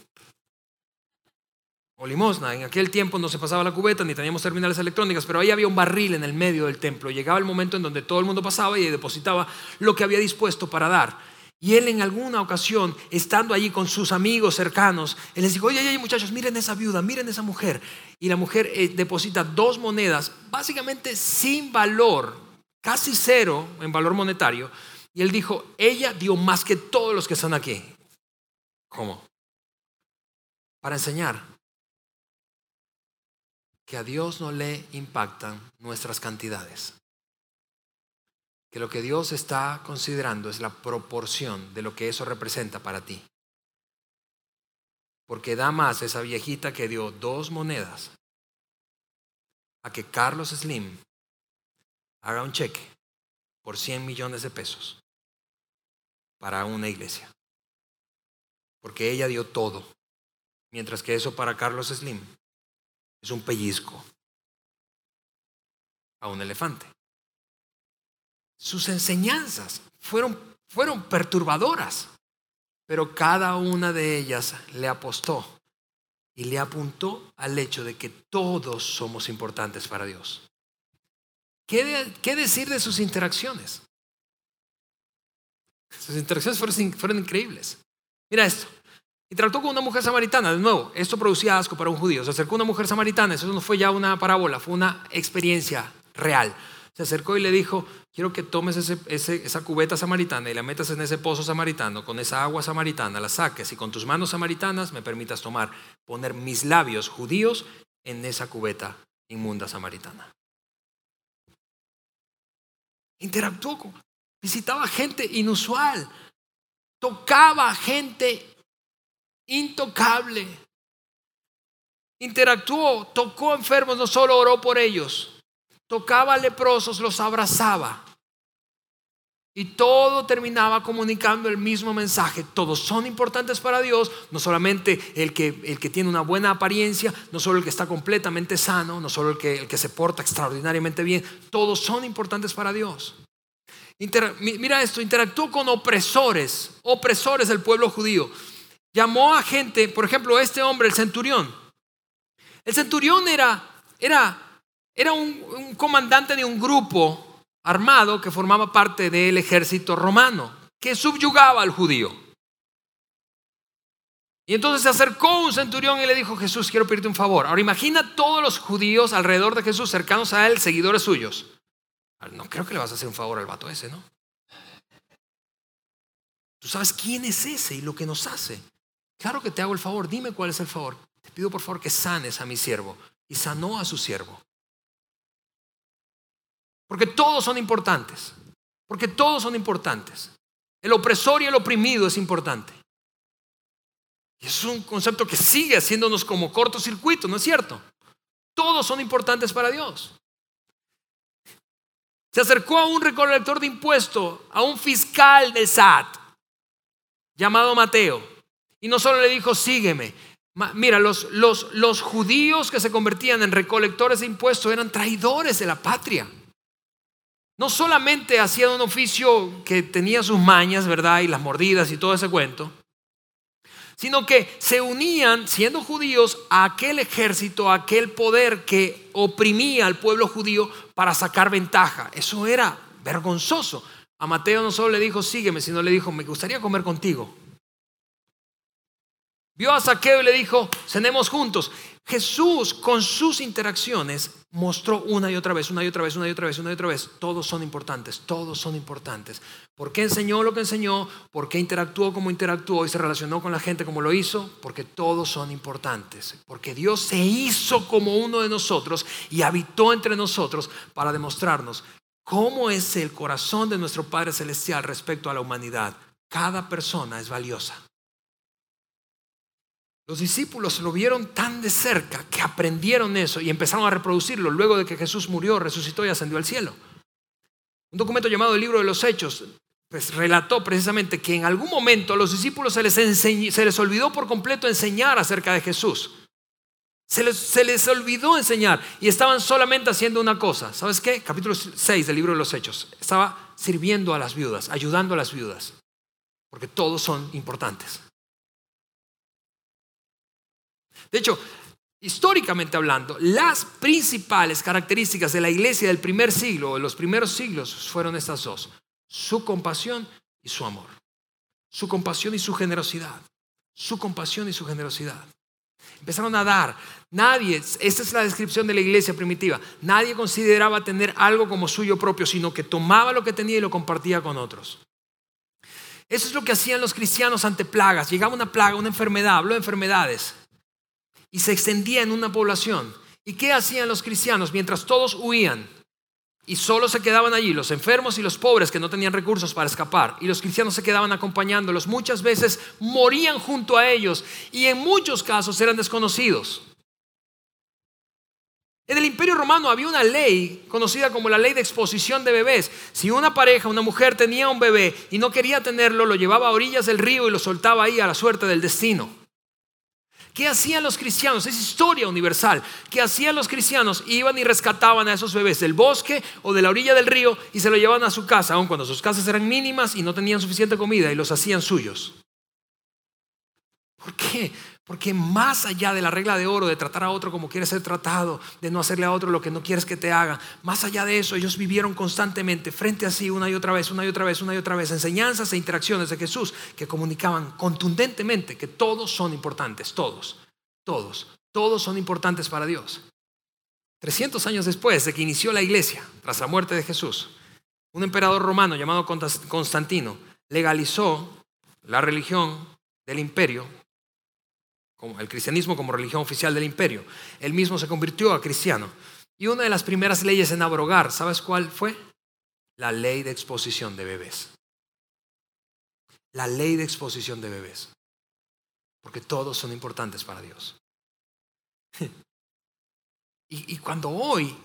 O limosna. En aquel tiempo no se pasaba la cubeta ni teníamos terminales electrónicas, pero ahí había un barril en el medio del templo. Llegaba el momento en donde todo el mundo pasaba y depositaba lo que había dispuesto para dar. Y él en alguna ocasión, estando allí con sus amigos cercanos, él les dijo, oye, oye, muchachos, miren esa viuda, miren esa mujer. Y la mujer eh, deposita dos monedas, básicamente sin valor, casi cero en valor monetario, y él dijo, ella dio más que todos los que están aquí. ¿Cómo? Para enseñar que a Dios no le impactan nuestras cantidades. Que lo que Dios está considerando es la proporción de lo que eso representa para ti. Porque da más esa viejita que dio dos monedas a que Carlos Slim haga un cheque por 100 millones de pesos para una iglesia. Porque ella dio todo. Mientras que eso para Carlos Slim es un pellizco a un elefante. Sus enseñanzas fueron, fueron perturbadoras, pero cada una de ellas le apostó y le apuntó al hecho de que todos somos importantes para Dios. ¿Qué, decir de sus interacciones? Sus interacciones fueron, increíbles. Mira esto. Y trató con una mujer samaritana, de nuevo, esto producía asco para un judío. Se acercó una mujer samaritana, eso no fue ya una parábola, fue una experiencia real. se acercó y le dijo, quiero que tomes esa cubeta samaritana y la metas en ese pozo samaritano, con esa agua samaritana, la saques y con tus manos samaritanas me permitas tomar, poner mis labios judíos en esa cubeta inmunda samaritana. Interactuó, visitaba gente inusual, tocaba gente intocable. Interactuó, tocó enfermos, no solo oró por ellos, tocaba leprosos, los abrazaba. Y todo terminaba comunicando el mismo mensaje. Todos son importantes para Dios, no solamente el que, el que tiene una buena apariencia, no solo el que está completamente sano, no solo el que, el que se porta extraordinariamente bien, todos son importantes para Dios. mira esto, interactuó con opresores, opresores del pueblo judío. Llamó a gente, por ejemplo, este hombre, el centurión. El centurión era, era era un, comandante de un grupo armado que formaba parte del ejército romano, que subyugaba al judío. Y entonces se acercó un centurión y le dijo, Jesús, quiero pedirte un favor. Ahora imagina todos los judíos alrededor de Jesús, cercanos a él, seguidores suyos. No creo que le vas a hacer un favor al vato ese, ¿no? Tú sabes quién es ese y lo que nos hace. Claro que te hago el favor, dime cuál es el favor. Te pido por favor que sanes a mi siervo. Y sanó a su siervo. Porque todos son importantes. Porque todos son importantes. El opresor y el oprimido es importante. Y es un concepto que sigue haciéndonos como cortocircuito, ¿no es cierto? Todos son importantes para Dios. Se acercó a un recolector de impuestos, a un fiscal del SAT, llamado Mateo. Y no solo le dijo, sígueme. Mira, los, los, los judíos que se convertían en recolectores de impuestos eran traidores de la patria no solamente hacían un oficio que tenía sus mañas, ¿verdad? Y las mordidas y todo ese cuento, sino que se unían, siendo judíos, a aquel ejército, a aquel poder que oprimía al pueblo judío para sacar ventaja. Eso era vergonzoso. A Mateo no solo le dijo, sígueme, sino le dijo, me gustaría comer contigo. Vio a Saqueo y le dijo, cenemos juntos. Jesús con sus interacciones mostró una y otra vez, una y otra vez, una y otra vez, una y otra vez. Todos son importantes, todos son importantes. ¿Por qué enseñó lo que enseñó? ¿Por qué interactuó como interactuó y se relacionó con la gente como lo hizo? Porque todos son importantes. Porque Dios se hizo como uno de nosotros y habitó entre nosotros para demostrarnos cómo es el corazón de nuestro Padre Celestial respecto a la humanidad. Cada persona es valiosa. Los discípulos lo vieron tan de cerca que aprendieron eso y empezaron a reproducirlo luego de que Jesús murió, resucitó y ascendió al cielo. Un documento llamado el libro de los Hechos pues, relató precisamente que en algún momento a los discípulos se les, se les olvidó por completo enseñar acerca de Jesús. Se les, se les, olvidó enseñar y estaban solamente haciendo una cosa. ¿Sabes qué? Capítulo 6 del libro de los Hechos. Estaba sirviendo a las viudas, ayudando a las viudas, porque todos son importantes. De hecho, históricamente hablando, las principales características de la iglesia del primer siglo, de los primeros siglos, fueron estas dos. Su compasión y su amor. Su compasión y su generosidad. Su compasión y su generosidad. Empezaron a dar. Nadie, esta es la descripción de la iglesia primitiva, nadie consideraba tener algo como suyo propio, sino que tomaba lo que tenía y lo compartía con otros. Eso es lo que hacían los cristianos ante plagas. Llegaba una plaga, una enfermedad, habló de enfermedades y se extendía en una población. ¿Y qué hacían los cristianos mientras todos huían? Y solo se quedaban allí los enfermos y los pobres que no tenían recursos para escapar. Y los cristianos se quedaban acompañándolos. Muchas veces morían junto a ellos y en muchos casos eran desconocidos. En el imperio romano había una ley conocida como la ley de exposición de bebés. Si una pareja, una mujer tenía un bebé y no quería tenerlo, lo llevaba a orillas del río y lo soltaba ahí a la suerte del destino. ¿Qué hacían los cristianos? Es historia universal. ¿Qué hacían los cristianos? Iban y rescataban a esos bebés del bosque o de la orilla del río y se lo llevaban a su casa, aun cuando sus casas eran mínimas y no tenían suficiente comida y los hacían suyos. ¿Por qué? Porque más allá de la regla de oro, de tratar a otro como quieres ser tratado, de no hacerle a otro lo que no quieres que te haga, más allá de eso, ellos vivieron constantemente frente a sí una y otra vez, una y otra vez, una y otra vez, enseñanzas e interacciones de Jesús que comunicaban contundentemente que todos son importantes, todos, todos, todos son importantes para Dios. 300 años después de que inició la iglesia, tras la muerte de Jesús, un emperador romano llamado Constantino legalizó la religión del imperio, como el cristianismo como religión oficial del imperio. Él mismo se convirtió a cristiano. Y una de las primeras leyes en abrogar, ¿sabes cuál fue? La ley de exposición de bebés. La ley de exposición de bebés. Porque todos son importantes para Dios. Y, cuando hoy,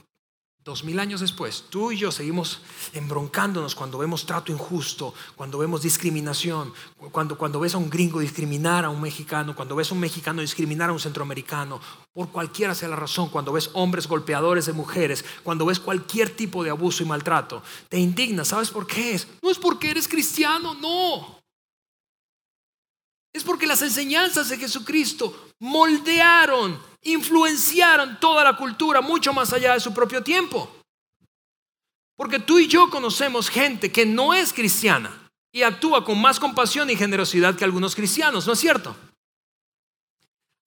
dos mil años después, tú y yo seguimos embroncándonos cuando vemos trato injusto, cuando vemos discriminación, cuando, cuando ves a un gringo discriminar a un mexicano, cuando ves a un mexicano discriminar a un centroamericano, por cualquiera sea la razón, cuando ves hombres golpeadores de mujeres, cuando ves cualquier tipo de abuso y maltrato, te indigna. ¿Sabes por qué es? No es porque eres cristiano, no. Es porque las enseñanzas de Jesucristo moldearon, influenciaron toda la cultura mucho más allá de su propio tiempo. Porque tú y yo conocemos gente que no es cristiana y actúa con más compasión y generosidad que algunos cristianos, ¿no es cierto?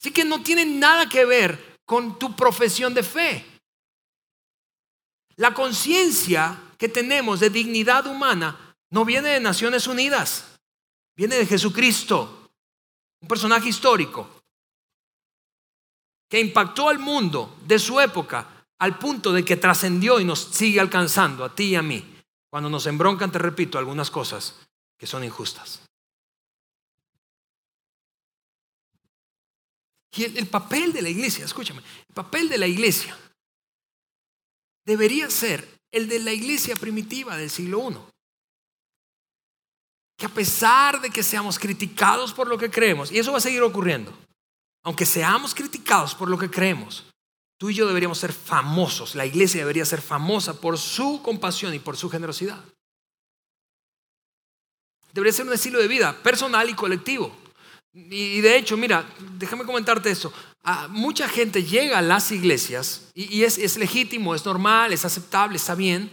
Así que no tiene nada que ver con tu profesión de fe. La conciencia que tenemos de dignidad humana no viene de Naciones Unidas, viene de Jesucristo un personaje histórico que impactó al mundo de su época al punto de que trascendió y nos sigue alcanzando a ti y a mí cuando nos embroncan, te repito, algunas cosas que son injustas. Y el, el, papel de la iglesia, escúchame, el papel de la iglesia debería ser el de la iglesia primitiva del siglo I que a pesar de que seamos criticados por lo que creemos, y eso va a seguir ocurriendo, aunque seamos criticados por lo que creemos, tú y yo deberíamos ser famosos, la iglesia debería ser famosa por su compasión y por su generosidad. Debería ser un estilo de vida personal y colectivo. Y de hecho, mira, déjame comentarte esto. Ah, mucha gente llega a las iglesias y, es, es legítimo, es normal, es aceptable, está bien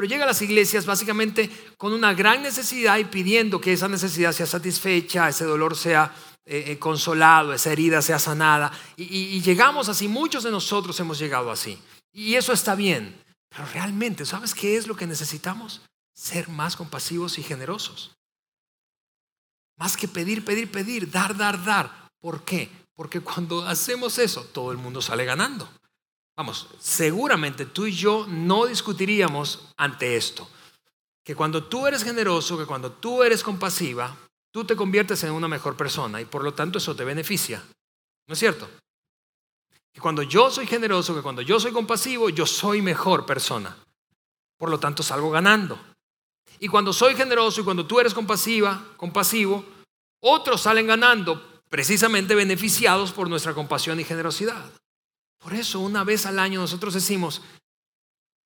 pero llega a las iglesias básicamente con una gran necesidad y pidiendo que esa necesidad sea satisfecha, ese dolor sea eh, eh, consolado, esa herida sea sanada. Y, llegamos así, muchos de nosotros hemos llegado así. Y eso está bien. Pero realmente, ¿sabes qué es lo que necesitamos? Ser más compasivos y generosos. Más que pedir, pedir, pedir, dar, dar, dar. ¿Por qué? Porque cuando hacemos eso, todo el mundo sale ganando. Vamos, seguramente tú y yo no discutiríamos ante esto. Que cuando tú eres generoso, que cuando tú eres compasiva, tú te conviertes en una mejor persona y por lo tanto eso te beneficia. ¿No es cierto? Que cuando yo soy generoso, que cuando yo soy compasivo, yo soy mejor persona. Por lo tanto salgo ganando. Y cuando soy generoso y cuando tú eres compasiva, compasivo, otros salen ganando precisamente beneficiados por nuestra compasión y generosidad. Por eso una vez al año nosotros decimos,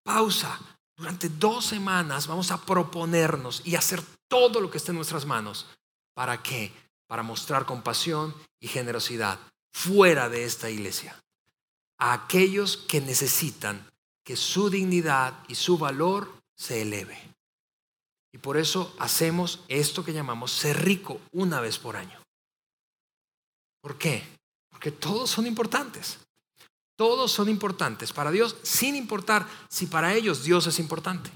pausa, durante dos semanas vamos a proponernos y hacer todo lo que esté en nuestras manos. ¿Para qué? Para mostrar compasión y generosidad fuera de esta iglesia. A aquellos que necesitan que su dignidad y su valor se eleve. Y por eso hacemos esto que llamamos ser rico una vez por año. ¿Por qué? Porque todos son importantes. Todos son importantes para Dios, sin importar si para ellos Dios es importante.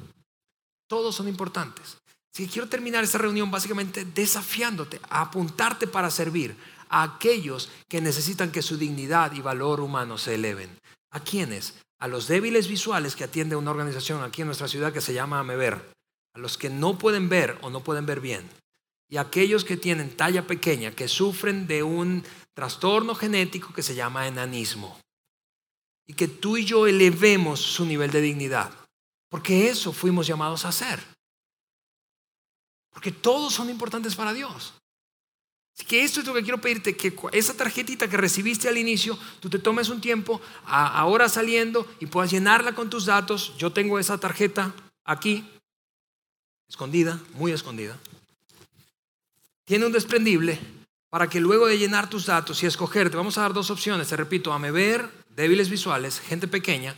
Todos son importantes. Si quiero terminar esta reunión básicamente desafiándote a apuntarte para servir a aquellos que necesitan que su dignidad y valor humano se eleven. ¿A quiénes? A los débiles visuales que atiende una organización aquí en nuestra ciudad que se llama Amever. A los que no pueden ver o no pueden ver bien. Y a aquellos que tienen talla pequeña, que sufren de un trastorno genético que se llama enanismo y que tú y yo elevemos su nivel de dignidad. Porque eso fuimos llamados a hacer. Porque todos son importantes para Dios. Así que esto es lo que quiero pedirte, que esa tarjetita que recibiste al inicio, tú te tomes un tiempo, ahora saliendo, y puedas llenarla con tus datos. Yo tengo esa tarjeta aquí, escondida, muy escondida. Tiene un desprendible para que luego de llenar tus datos y escoger, te vamos a dar dos opciones, te repito, a ver débiles visuales, gente pequeña,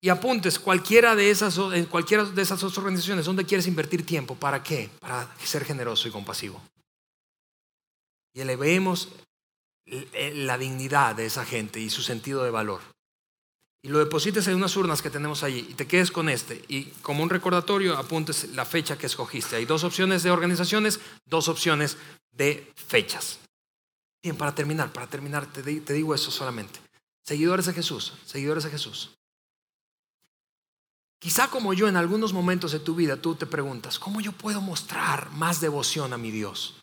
y apuntes cualquiera de esas, en cualquiera de esas dos organizaciones donde quieres invertir tiempo. ¿Para qué? Para ser generoso y compasivo. Y elevemos la dignidad de esa gente y su sentido de valor. y lo deposites en unas urnas que tenemos allí y te quedes con este y como un recordatorio apuntes la fecha que escogiste. Hay dos opciones de organizaciones, dos opciones de fechas. Bien, para terminar, para terminar, te, te digo eso solamente. Seguidores de Jesús, seguidores de Jesús. Quizá como yo en algunos momentos de tu vida tú te preguntas, ¿cómo yo puedo mostrar más devoción a mi Dios?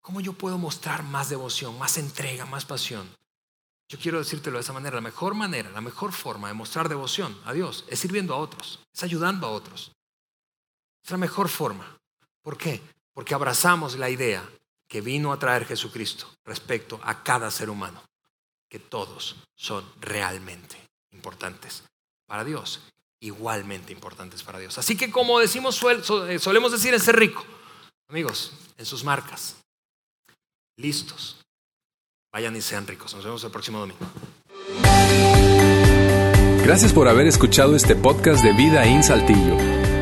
¿Cómo yo puedo mostrar más devoción, más entrega, más pasión? Yo quiero decírtelo de esa manera. La mejor manera, la mejor forma de mostrar devoción a Dios es sirviendo a otros, es ayudando a otros. Es la mejor forma. ¿Por qué? Porque abrazamos la idea que vino a traer Jesucristo respecto a cada ser humano, que todos son realmente importantes para Dios, igualmente importantes para Dios. Así que como decimos, eh, solemos decir en ser rico, amigos, en sus marcas, listos, Vayan y sean ricos. Nos vemos el próximo domingo. Gracias por haber escuchado este podcast de Vida en Saltillo.